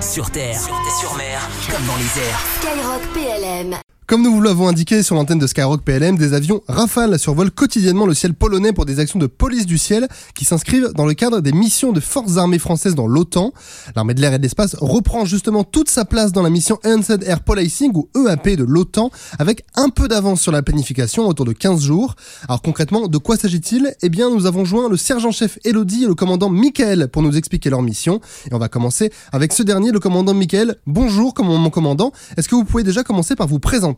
Sur terre, sur mer, comme dans les airs. Skyrock PLM. Comme nous vous l'avons indiqué sur l'antenne de Skyrock PLM, des avions Rafale survolent quotidiennement le ciel polonais pour des actions de police du ciel qui s'inscrivent dans le cadre des missions de forces armées françaises dans l'OTAN. L'armée de l'air et de l'espace reprend justement toute sa place dans la mission Enhanced Air Policing ou EAP de l'OTAN avec un peu d'avance sur la planification autour de 15 jours. Alors concrètement, de quoi s'agit-il? Eh bien, nous avons joint le sergent-chef Elodie et le commandant Michael pour nous expliquer leur mission. Et on va commencer avec ce dernier, le commandant Michael. Bonjour, mon commandant. Est-ce que vous pouvez déjà commencer par vous présenter?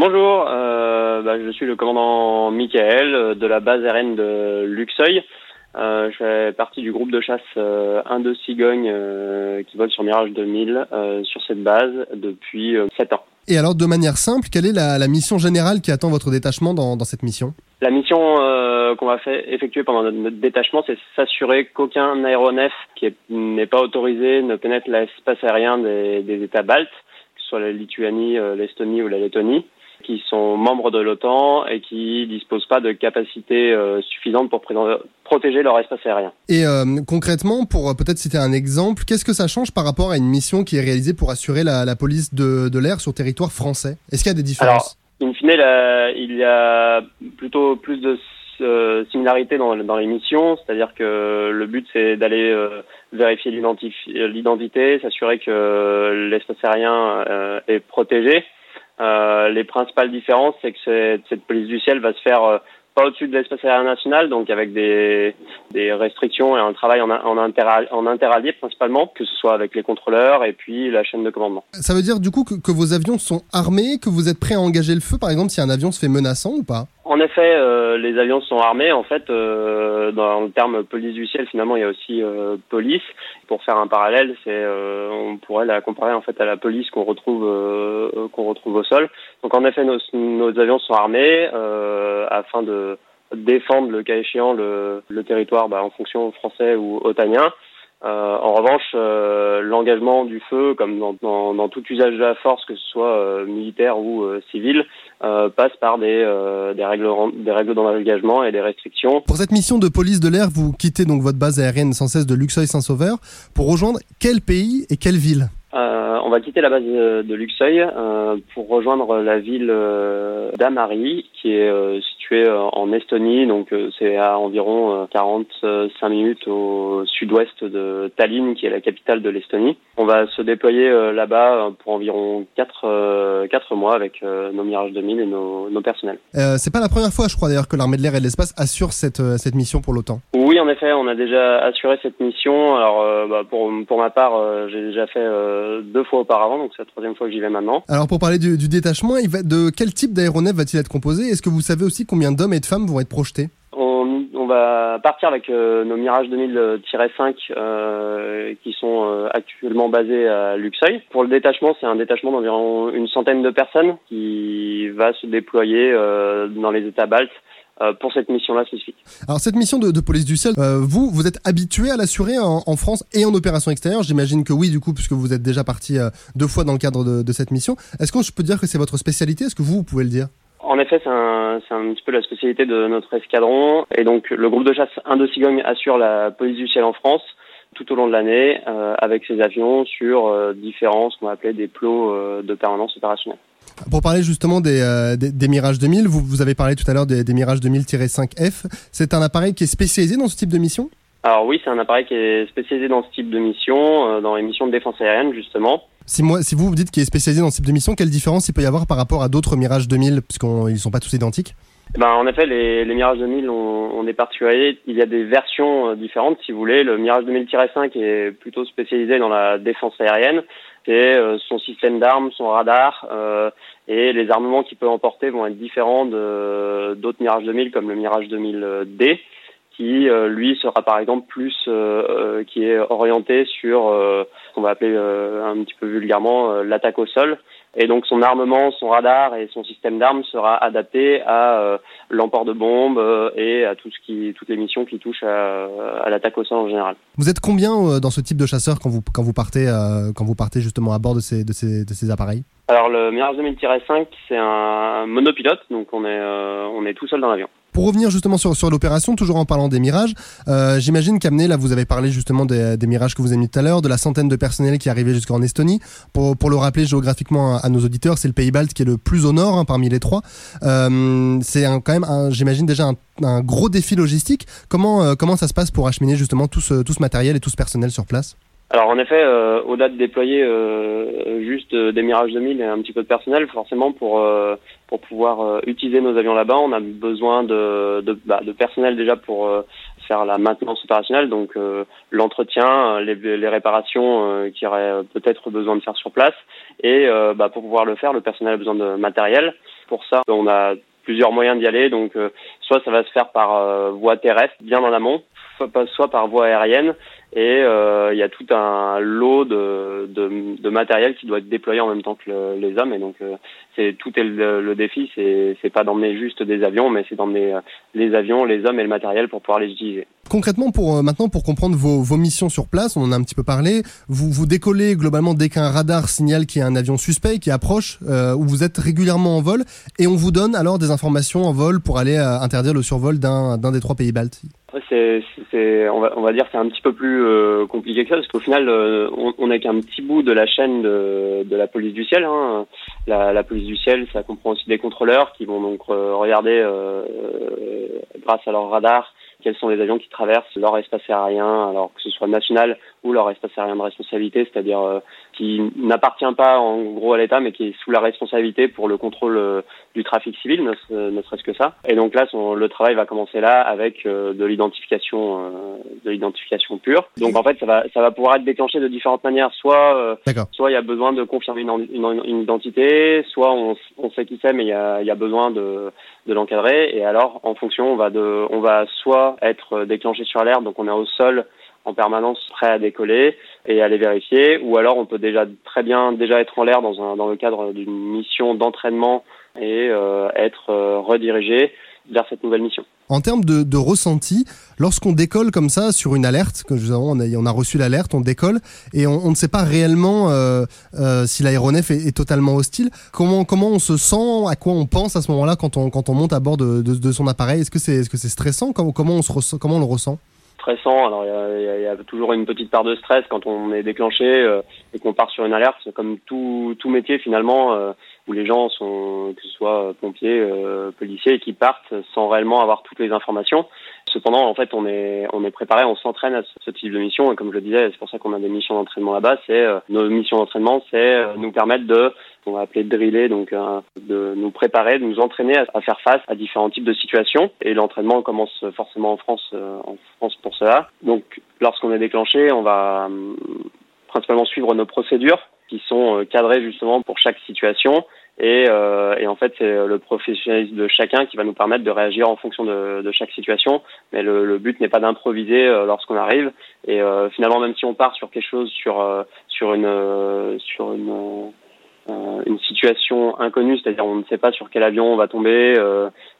Bonjour, euh, bah, je suis le commandant Michael euh, de la base RN de Luxeuil. Euh, je fais partie du groupe de chasse euh, 1 de Cigogne euh, qui vole sur Mirage 2000 sur cette base depuis 7 ans. Et alors, de manière simple, quelle est la, la mission générale qui attend votre détachement dans, dans cette mission? La mission qu'on va effectuer pendant notre, détachement, c'est s'assurer qu'aucun aéronef qui n'est pas autorisé ne pénètre l'espace aérien des, des États baltes, soit la Lituanie, l'Estonie ou la Lettonie qui sont membres de l'OTAN et qui disposent pas de capacités euh, suffisantes pour protéger leur espace aérien. Et euh, concrètement, pour euh, peut-être citer un exemple, qu'est-ce que ça change par rapport à une mission qui est réalisée pour assurer la, la police de, de l'air sur territoire français? Est-ce qu'il y a des différences? Alors, in fine, là, il y a plutôt plus de euh, similarité dans, dans les missions, c'est-à-dire que le but c'est d'aller euh, vérifier l'identité, s'assurer que l'espace aérien euh, est protégé. Euh, les principales différences, c'est que cette, police du ciel va se faire euh, pas au-dessus de l'espace aérien national, donc avec des, restrictions et un travail en, en, interallié principalement, que ce soit avec les contrôleurs et puis la chaîne de commandement. Ça veut dire du coup que, que vos avions sont armés, que vous êtes prêts à engager le feu, par exemple, si un avion se fait menaçant ou pas? En effet, euh, les avions sont armés. En fait, euh, dans le terme police du ciel, finalement, il y a aussi euh, police. Pour faire un parallèle, c'est euh, on pourrait la comparer en fait à la police qu'on retrouve euh, qu'on retrouve au sol. Donc, en effet, nos, nos avions sont armés afin de défendre le cas échéant le, le territoire bah, en fonction français ou otanien. Euh, en revanche, euh, l'engagement du feu, comme dans, dans, dans, tout usage de la force, que ce soit euh, militaire ou civil, passe par des, des règles, des règles d'engagement et des restrictions. Pour cette mission de police de l'air, vous quittez donc votre base aérienne sans cesse de Luxeuil-Saint-Sauveur pour rejoindre quel pays et quelle ville? On va quitter la base de Luxeuil euh, pour rejoindre la ville euh, d'Amari, qui est euh, en Estonie. Donc c'est à environ 45 minutes au sud-ouest de Tallinn, qui est la capitale de l'Estonie. On va se déployer là-bas pour environ 4, 4 mois avec nos Mirage 2000 et nos, nos personnels. c'est pas la première fois, je crois d'ailleurs, que l'armée de l'air et de l'espace assure cette, cette mission pour l'OTAN. Oui, en effet, on a déjà assuré cette mission. Alors bah, pour, pour ma part, j'ai déjà fait deux fois auparavant, donc c'est la troisième fois que j'y vais maintenant. Alors pour parler du, du détachement, il va, de quel type d'aéronef va-t-il être composé? Est-ce que vous savez aussi combien d'hommes et de femmes vont être projetés on, on, va partir avec euh, nos Mirage 2000-5 euh, qui sont euh, actuellement basés à Luxeuil. Pour le détachement, c'est un détachement d'environ une centaine de personnes qui va se déployer euh, dans les États baltes euh, pour cette mission-là spécifique. Alors cette mission de, de police du ciel, euh, vous, vous êtes habitué à l'assurer en, en, France et en opération extérieure? J'imagine que oui, du coup, puisque vous êtes déjà parti euh, deux fois dans le cadre de, de cette mission. Est-ce que je peux dire que c'est votre spécialité? Est-ce que vous, vous pouvez le dire? En effet, c'est un, un, petit peu la spécialité de notre escadron. Et donc, le groupe de chasse Indo-Cigogne assure la police du ciel en France tout au long de l'année euh, avec ses avions sur euh, différents, ce qu'on va appeler des plots euh, de permanence opérationnelle. Pour parler justement des, euh, des, des, Mirage 2000, vous, vous avez parlé tout à l'heure des, des Mirage 2000-5F. C'est un appareil qui est spécialisé dans ce type de mission? Alors oui, c'est un appareil qui est spécialisé dans ce type de mission, euh, dans les missions de défense aérienne justement. Si, moi, si vous vous dites qu'il est spécialisé dans ce type de mission, quelle différence il peut y avoir par rapport à d'autres Mirage 2000, puisqu'ils ne sont pas tous identiques ben, en effet, les, Mirage 2000, on, on est particulier. Il y a des versions euh, différentes, si vous voulez. Le Mirage 2000-5 est plutôt spécialisé dans la défense aérienne. C'est euh, son système d'armes, son radar, euh, et les armements qu'il peut emporter vont être différents d'autres Mirage 2000 comme le Mirage 2000D qui euh, lui sera par exemple plus euh, euh, qui est orienté sur ce qu'on va appeler un petit peu vulgairement l'attaque au sol et donc son armement, son radar et son système d'armes sera adapté à l'emport de bombes et à tout ce qui toutes les missions qui touchent à, à l'attaque au sol en général. Vous êtes combien dans ce type de chasseur quand vous quand vous partez quand vous partez justement à bord de ces de ces de ces appareils? Alors le Mirage 2000-5 c'est un monopilote donc on est on est tout seul dans l'avion. Pour revenir justement sur, sur l'opération, toujours en parlant des mirages, euh, j'imagine qu'amené, là vous avez parlé justement des, mirages que vous avez mis tout à l'heure, de la centaine de personnels qui arrivaient jusqu'en Estonie. Pour, pour le rappeler géographiquement à, nos auditeurs, c'est le pays balte qui est le plus au nord hein, parmi les trois. Euh, c'est quand même, j'imagine déjà un, un, gros défi logistique. Comment, euh, comment ça se passe pour acheminer justement tout ce, tout ce matériel et tout ce personnel sur place? Alors en effet, euh, au-delà de déployer euh, juste euh, des Mirage 2000 et un petit peu de personnel, forcément pour euh, pour pouvoir utiliser nos avions là-bas, on a besoin de de, bah, personnel déjà pour faire la maintenance opérationnelle, donc l'entretien, les, les, réparations qui auraient peut-être besoin de faire sur place, et bah, pour pouvoir le faire, le personnel a besoin de matériel. Pour ça, on a plusieurs moyens d'y aller, donc soit ça va se faire par voie terrestre, bien en amont, soit par voie aérienne. Et euh, il y a tout un lot de, matériel qui doit être déployé en même temps que le, les hommes. Et donc euh, c'est tout est le, défi. C'est c'est pas d'emmener juste des avions mais c'est d'emmener euh, les avions les hommes et le matériel pour pouvoir les utiliser. Concrètement pour maintenant pour comprendre vos, missions sur place on en a un petit peu parlé. Vous vous décollez globalement dès qu'un radar signale qu'il y a un avion suspect qui approche euh, où vous êtes régulièrement en vol. Et on vous donne alors des informations en vol pour aller interdire le survol d'un des trois pays baltes c'est, on va, dire, c'est un petit peu plus euh, compliqué que ça, parce qu'au final, euh, on n'est qu'un petit bout de la chaîne de, la police du ciel. Hein. La, la, police du ciel, ça comprend aussi des contrôleurs qui vont donc euh, regarder, grâce à leur radar, quels sont les avions qui traversent leur espace aérien, alors que ce soit national ou leur espace aérien de responsabilité, c'est-à-dire euh, qui n'appartient pas en gros à l'État, mais qui est sous la responsabilité pour le contrôle euh, du trafic civil, ne, ne serait-ce que ça. Et donc là, son, le travail va commencer là avec euh, de l'identification, euh, de l'identification pure. Donc en fait, ça va, ça va pouvoir être déclenché de différentes manières. Soit, euh, soit il y a besoin de confirmer une, une, une identité, soit on, on, sait qui c'est, mais il y a, y a besoin de, de l'encadrer. Et alors, en fonction, on va de, on va soit être déclenché sur l'air, donc on est au sol en permanence prêt à décoller et les vérifier, ou alors on peut déjà très bien déjà être en l'air dans, dans le cadre d'une mission d'entraînement et euh, être euh, redirigé vers cette nouvelle mission. En termes de, ressenti, lorsqu'on décolle comme ça sur une alerte, que on a, on a reçu l'alerte, on décolle et on, ne sait pas réellement euh, si l'aéronef est, est, totalement hostile. Comment comment on se sent, à quoi on pense à ce moment-là quand on quand on monte à bord de, de, son appareil? Est-ce que c'est est-ce que c'est stressant? Comment comment on se comment on le ressent? Stressant. Alors il y a, toujours une petite part de stress quand on est déclenché euh, et qu'on part sur une alerte. Comme tout, tout métier finalement euh, où les gens sont, que ce soit pompiers, euh, policiers, qui partent sans réellement avoir toutes les informations. Cependant, en fait, on est on est préparé, on s'entraîne à ce type de mission et comme je le disais, c'est pour ça qu'on a des missions d'entraînement là-bas. C'est euh, nos missions d'entraînement, c'est nous permettre de on va appeler driller, donc de nous préparer, de nous entraîner à, faire face à différents types de situations. Et l'entraînement commence forcément en France, en France cela. Donc, lorsqu'on est déclenché, on va euh, principalement suivre nos procédures qui sont cadrées justement pour chaque situation et, euh, en fait, c'est le professionnalisme de chacun qui va nous permettre de réagir en fonction de, chaque situation. Mais le, but n'est pas d'improviser euh, lorsqu'on arrive. Et euh, finalement, même si on part sur quelque chose, sur euh, sur une euh, sur une euh, une situation inconnue, c'est-à-dire on ne sait pas sur quel avion on va tomber,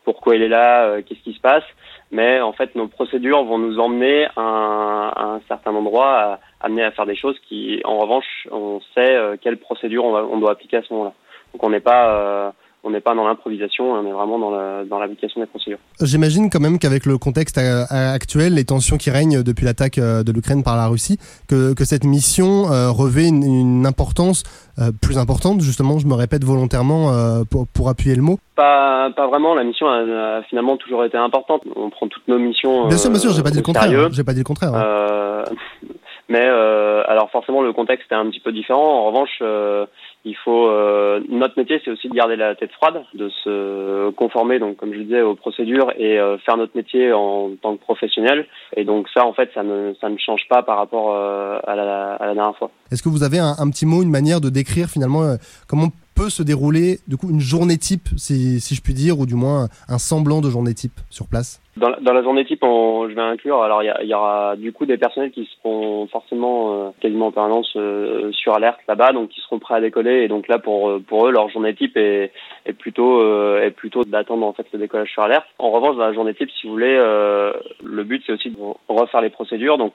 pourquoi il est là, qu'est-ce qui se passe. Mais en fait, nos procédures vont nous emmener à un, à un certain endroit, à, amener à faire des choses qui, en revanche, on sait quelle procédure on, on doit appliquer à ce moment-là. Donc on n'est pas euh, on n'est pas dans l'improvisation, on est vraiment dans la, dans l'application des procédures. J'imagine quand même qu'avec le contexte actuel, les tensions qui règnent depuis l'attaque euh, de l'Ukraine par la Russie, que, que cette mission euh, revêt une, une importance euh, plus importante, justement, je me répète volontairement euh, pour, pour appuyer le mot. Pas, pas vraiment, la mission a, a, finalement toujours été importante. On prend toutes nos missions. Bien sûr, bien sûr, j'ai pas dit le contraire. J'ai pas dit le contraire. Hein. mais alors forcément, le contexte est un petit peu différent. En revanche, il faut euh, notre métier c'est aussi de garder la tête froide de se conformer donc comme je disais aux procédures et euh, faire notre métier en tant que professionnel. Et donc ça en fait ça ne ça ne change pas par rapport euh, à, la, dernière fois. Est-ce que vous avez un, un, petit mot une manière de décrire finalement comment peut se dérouler du coup une journée type si, si je puis dire ou du moins un semblant de journée type sur place? Dans la, dans la journée type, on, je vais inclure, alors il y, y aura du coup des personnels qui seront forcément euh, quasiment en permanence euh, sur alerte là-bas, donc qui seront prêts à décoller. Et donc là, pour euh, pour eux, leur journée type est, est plutôt euh, est plutôt d'attendre en fait le décollage sur alerte. En revanche, dans la journée type, si vous voulez, euh, le but c'est aussi de refaire les procédures. Donc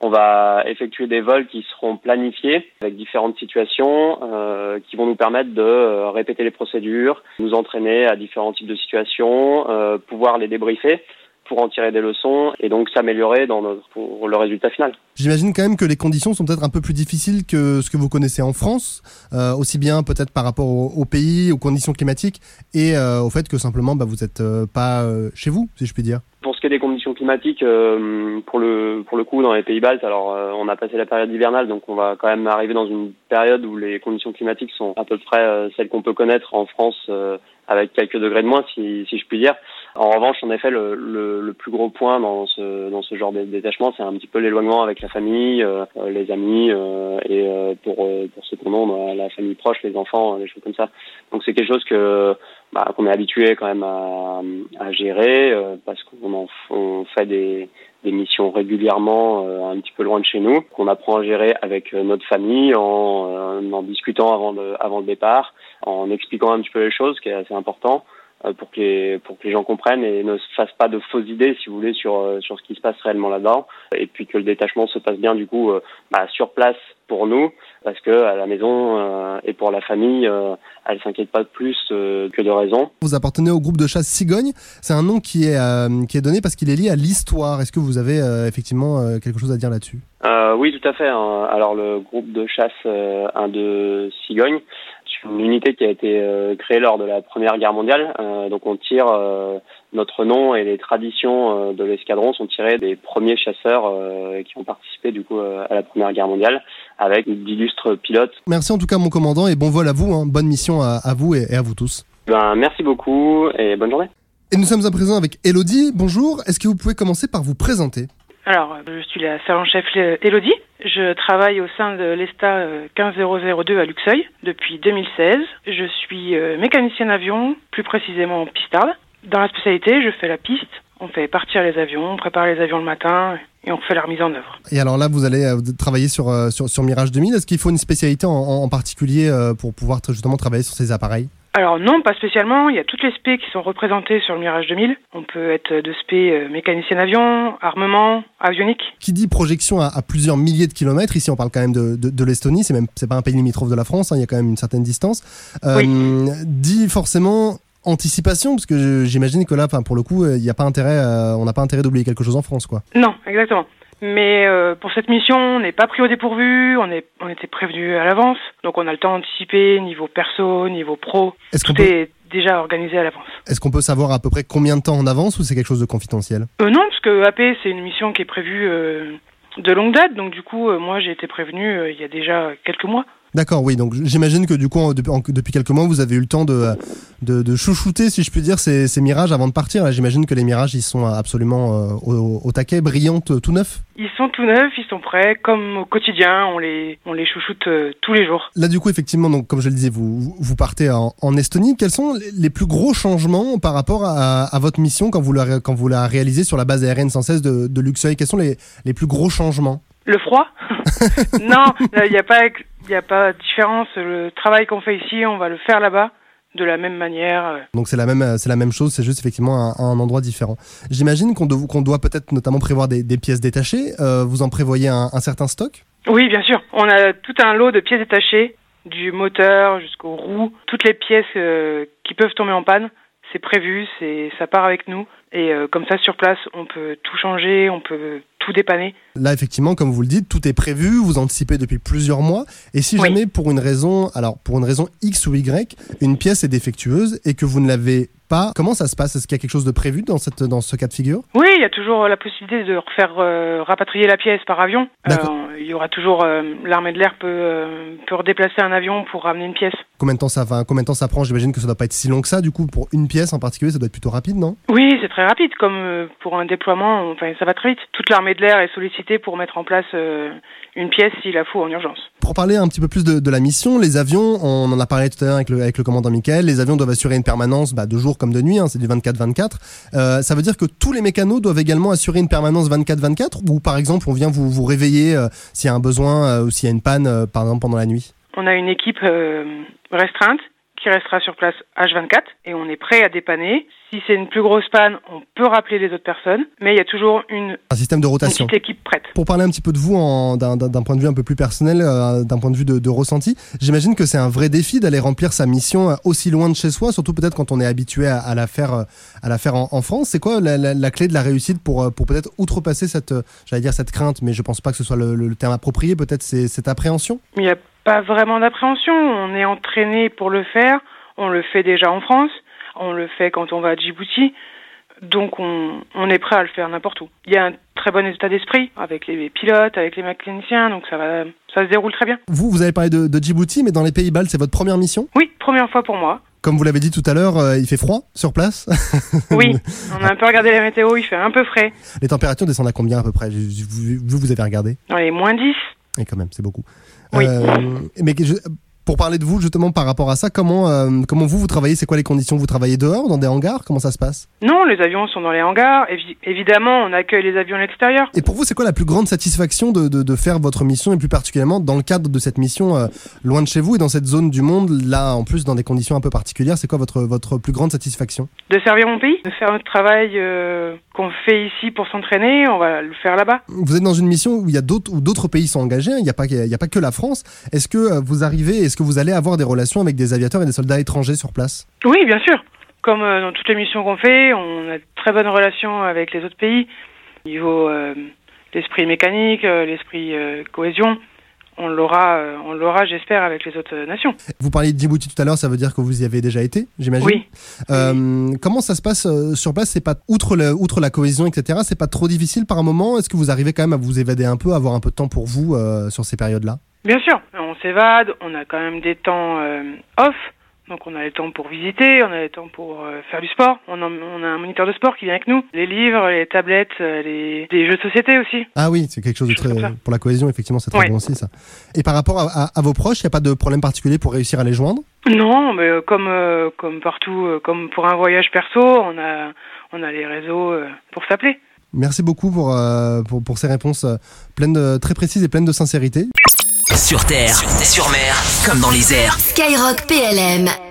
on va effectuer des vols qui seront planifiés avec différentes situations euh, qui vont nous permettre de euh, répéter les procédures, nous entraîner à différents types de situations, euh, pouvoir les débriefer pour en tirer des leçons et donc s'améliorer dans notre, pour le résultat final. J'imagine quand même que les conditions sont peut-être un peu plus difficiles que ce que vous connaissez en France, euh, aussi bien peut-être par rapport au, au pays, aux conditions climatiques et euh, au fait que simplement bah, vous n'êtes pas euh, chez vous, si je puis dire. Pour ce qui est des conditions climatiques, euh, pour le pour le coup dans les pays baltes, alors euh, on a passé la période hivernale, donc on va quand même arriver dans une période où les conditions climatiques sont à peu près euh, celles qu'on peut connaître en France, avec quelques degrés de moins, si, si je puis dire. En revanche, en effet, le, le, le plus gros point dans ce dans ce genre de détachement, c'est un petit peu l'éloignement avec la famille, euh, les amis euh, et euh, pour euh, pour ceux qu'on a, la famille proche, les enfants, des choses comme ça. Donc c'est quelque chose que bah, qu'on est habitué quand même à, à gérer euh, parce qu'on en on fait des, des missions régulièrement euh, un petit peu loin de chez nous, qu'on apprend à gérer avec euh, notre famille en, euh, en discutant avant le, avant le départ, en expliquant un petit peu les choses, qui est assez important euh, pour que les, pour que les gens comprennent et ne se fassent pas de fausses idées, si vous voulez, sur euh, sur ce qui se passe réellement là-dedans, et puis que le détachement se passe bien du coup bah, sur place pour nous, parce que à la maison euh, et pour la famille, euh, elle s'inquiète pas plus euh, que de raison. Vous appartenez au groupe de chasse Cigogne. C'est un nom qui est euh, qui est donné parce qu'il est lié à l'histoire. Est-ce que vous avez euh, effectivement euh, quelque chose à dire là-dessus? Euh, oui, tout à fait. hein. Alors le groupe de chasse euh, 1 de Cigogne, c'est une unité qui a été euh, créée lors de la Première Guerre mondiale. Euh, donc on tire euh, notre nom et les traditions euh, de l'escadron sont tirées des premiers chasseurs euh, qui ont participé du coup euh, à la Première Guerre mondiale avec d'illustres pilotes. Merci en tout cas mon commandant et bon vol à vous. hein. Bonne mission à, à vous et, et à vous tous. Ben, merci beaucoup et bonne journée. Et nous sommes à présent avec Elodie. Bonjour. Est-ce que vous pouvez commencer par vous présenter? Alors, je suis la sergent-chef Elodie. Je travaille au sein de l'ESTA euh, 15002 à Luxeuil depuis 2016. Je suis mécanicienne avion, plus précisément pistarde. Dans la spécialité, je fais la piste. On fait partir les avions, on prépare les avions le matin et on fait la remise en œuvre. Et alors là, vous allez euh, travailler sur, euh, sur, sur Mirage 2000. Est-ce qu'il faut une spécialité en, en particulier euh, pour pouvoir justement travailler sur ces appareils? Alors non, pas spécialement. Il y a toutes les spé qui sont représentées sur le Mirage 2000. On peut être de spé euh, mécanicienne avion, armement, avionique. Qui dit projection à, à plusieurs milliers de kilomètres, ici on parle quand même de, de, de l'Estonie, c'est même c'est pas un pays limitrophe de la France, hein, il y a quand même une certaine distance, euh, dit forcément anticipation, parce que j'imagine que là, pour le coup, euh, il n'y a pas intérêt, euh, on n'a pas intérêt d'oublier quelque chose en France, quoi. Non, exactement. Mais euh, pour cette mission, on n'est pas pris au dépourvu, on, est, on était prévenu à l'avance, donc on a le temps d'anticiper niveau perso, niveau pro. Est-ce qu'on peut, est déjà organisé à l'avance. est-ce qu'on peut savoir à peu près combien de temps en avance ou c'est quelque chose de confidentiel? Euh, non, parce que AP, c'est une mission qui est prévue euh, de longue date, donc du coup, moi j'ai été prévenu il y a déjà quelques mois. D'accord, oui. Donc j'imagine que du coup, en- depuis, en- depuis quelques mois, vous avez eu le temps de, de, de chouchouter, si je puis dire, ces, ces mirages avant de partir. Là, J'imagine que les mirages, ils sont absolument euh, au, au taquet, brillantes, tout neufs. Ils sont tout neufs, ils sont prêts, comme au quotidien, on les, on les chouchoute euh, tous les jours. Là, du coup, effectivement, donc comme je le disais, vous, vous- partez en, en Estonie. Quels sont les- plus gros changements par rapport à, à votre mission quand vous la, quand vous la réalisez sur la base aérienne 116 de, de Luxeuil? Quels sont les, les plus gros changements? Le froid? Non, il n'y a pas, il a pas de différence. Le travail qu'on fait ici, on va le faire là-bas de la même manière. euh. Donc c'est la même, euh, c'est la même chose, c'est juste effectivement un, un endroit différent. J'imagine qu'on doit, qu'on doit peut-être notamment prévoir des, des pièces détachées. Euh, vous en prévoyez un, un certain stock? Oui, bien sûr. On a tout un lot de pièces détachées, du moteur jusqu'aux roues, toutes les pièces euh, qui peuvent tomber en panne. C'est prévu, c'est ça part avec nous et euh, comme ça sur place, on peut tout changer, on peut tout dépanner. Là, effectivement, comme vous le dites, tout est prévu, vous anticipez depuis plusieurs mois. Et si Oui. jamais, pour une raison, alors pour une raison X ou Y, une pièce est défectueuse et que vous ne l'avez pas, comment ça se passe? Est-ce qu'il y a quelque chose de prévu dans, cette, dans ce cas de figure? Oui, il y a toujours la possibilité de refaire euh, rapatrier la pièce par avion. Euh, il y aura toujours euh, l'armée de l'air peut peut redéplacer un avion pour ramener une pièce. Combien de temps ça, enfin, combien de temps ça prend? J'imagine que ça doit pas être si long que ça. Du coup, pour une pièce en particulier, ça doit être plutôt rapide, non? Oui, c'est très rapide comme pour un déploiement. Enfin, ça va très vite. Toute l'armée l'air est sollicitée pour mettre en place euh, une pièce s'il la faut en urgence. Pour parler un petit peu plus de, de, la mission, les avions, on en a parlé tout à l'heure avec le, avec le commandant Michael, les avions doivent assurer une permanence bah, de jour comme de nuit, hein, c'est du 24-24. Euh, ça veut dire que tous les mécanos doivent également assurer une permanence 24-24 ou par exemple on vient vous, vous réveiller euh, s'il y a un besoin euh, ou s'il y a une panne par exemple pendant la nuit? On a une équipe restreinte qui restera sur place H24 et on est prêt à dépanner. Si c'est une plus grosse panne, on peut rappeler les autres personnes, mais il y a toujours une, un système de une rotation. petite équipe prête. Pour parler un petit peu de vous d'un point de vue un peu plus personnel, euh, d'un point de vue de, de ressenti, j'imagine que c'est un vrai défi d'aller remplir sa mission euh, aussi loin de chez soi, surtout peut-être quand on est habitué à, à la faire, euh, à la faire en, en France. C'est quoi la, la- la clé de la réussite pour, pour peut-être outrepasser cette, j'allais dire cette crainte, mais je pense pas que ce soit le, terme approprié. Peut-être cette appréhension? Il n'y a pas vraiment d'appréhension. On est entraîné pour le faire. On le fait déjà en France. On le fait quand on va à Djibouti. Donc on, on est prêt à le faire n'importe où. Il y a un très bon état d'esprit avec les pilotes, avec les mécaniciens, donc ça va, ça se déroule très bien. Vous, vous avez parlé de, de Djibouti, mais dans les pays baltes, c'est votre première mission? Oui, première fois pour moi. Comme vous l'avez dit tout à l'heure, euh, il fait froid sur place. Oui, on a un peu regardé la météo, il fait un peu frais. les températures descendent à combien à peu près? Vous, vous, vous avez regardé? Dans les moins 10. Et quand même, c'est beaucoup. Oui. Euh, mais je- pour parler de vous, justement, par rapport à ça, comment, euh, comment vous, vous travaillez C'est quoi les conditions? Vous travaillez dehors, dans des hangars? Comment ça se passe? Non, les avions sont dans les hangars. Évi- évidemment, on accueille les avions à l'extérieur. Et pour vous, c'est quoi la plus grande satisfaction de, de, de faire votre mission, et plus particulièrement dans le cadre de cette mission euh, loin de chez vous et dans cette zone du monde, là, en plus, dans des conditions un peu particulières C'est quoi votre, votre plus grande satisfaction? De servir mon pays, de faire notre travail euh, qu'on fait ici pour s'entraîner, on va le faire là-bas. Vous êtes dans une mission où il y a d'autres où d'autres pays sont engagés. hein, Il n'y a pas il y a pas que la France. Est-ce que vous arrivez Est-ce que vous allez avoir des relations avec des aviateurs et des soldats étrangers sur place? Oui, bien sûr. Comme euh, dans toutes les missions qu'on fait, on a de très bonnes relations avec les autres pays. Niveau euh, l'esprit mécanique, euh, l'esprit euh, cohésion, on l'aura, on l'aura, j'espère, avec les autres nations. Vous parliez de Djibouti tout à l'heure, ça veut dire que vous y avez déjà été, j'imagine. Oui. Euh, comment ça se passe sur place? C'est pas outre le, outre la cohésion, etc. C'est pas trop difficile par un moment? Est-ce que vous arrivez quand même à vous évader un peu, à avoir un peu de temps pour vous euh, sur ces périodes-là? Bien sûr, on s'évade, on a quand même des temps euh, off, donc on a le temps pour visiter, on a le temps pour euh, faire du sport. On a, on a un moniteur de sport qui vient avec nous. Les livres, les tablettes, euh, les, jeux de société aussi. Ah oui, c'est quelque chose de très pour la cohésion. Effectivement, c'est très Ouais. bon aussi ça. Et par rapport à, à- à vos proches, il n'y a pas de problème particulier pour réussir à les joindre? Non, mais comme euh, comme partout, euh, comme pour un voyage perso, on a on a les réseaux euh, pour s'appeler. Merci beaucoup pour, pour, pour ces réponses pleines de, très précises et pleines de sincérité. Sur terre, sur mer, comme dans les airs. Skyrock PLM.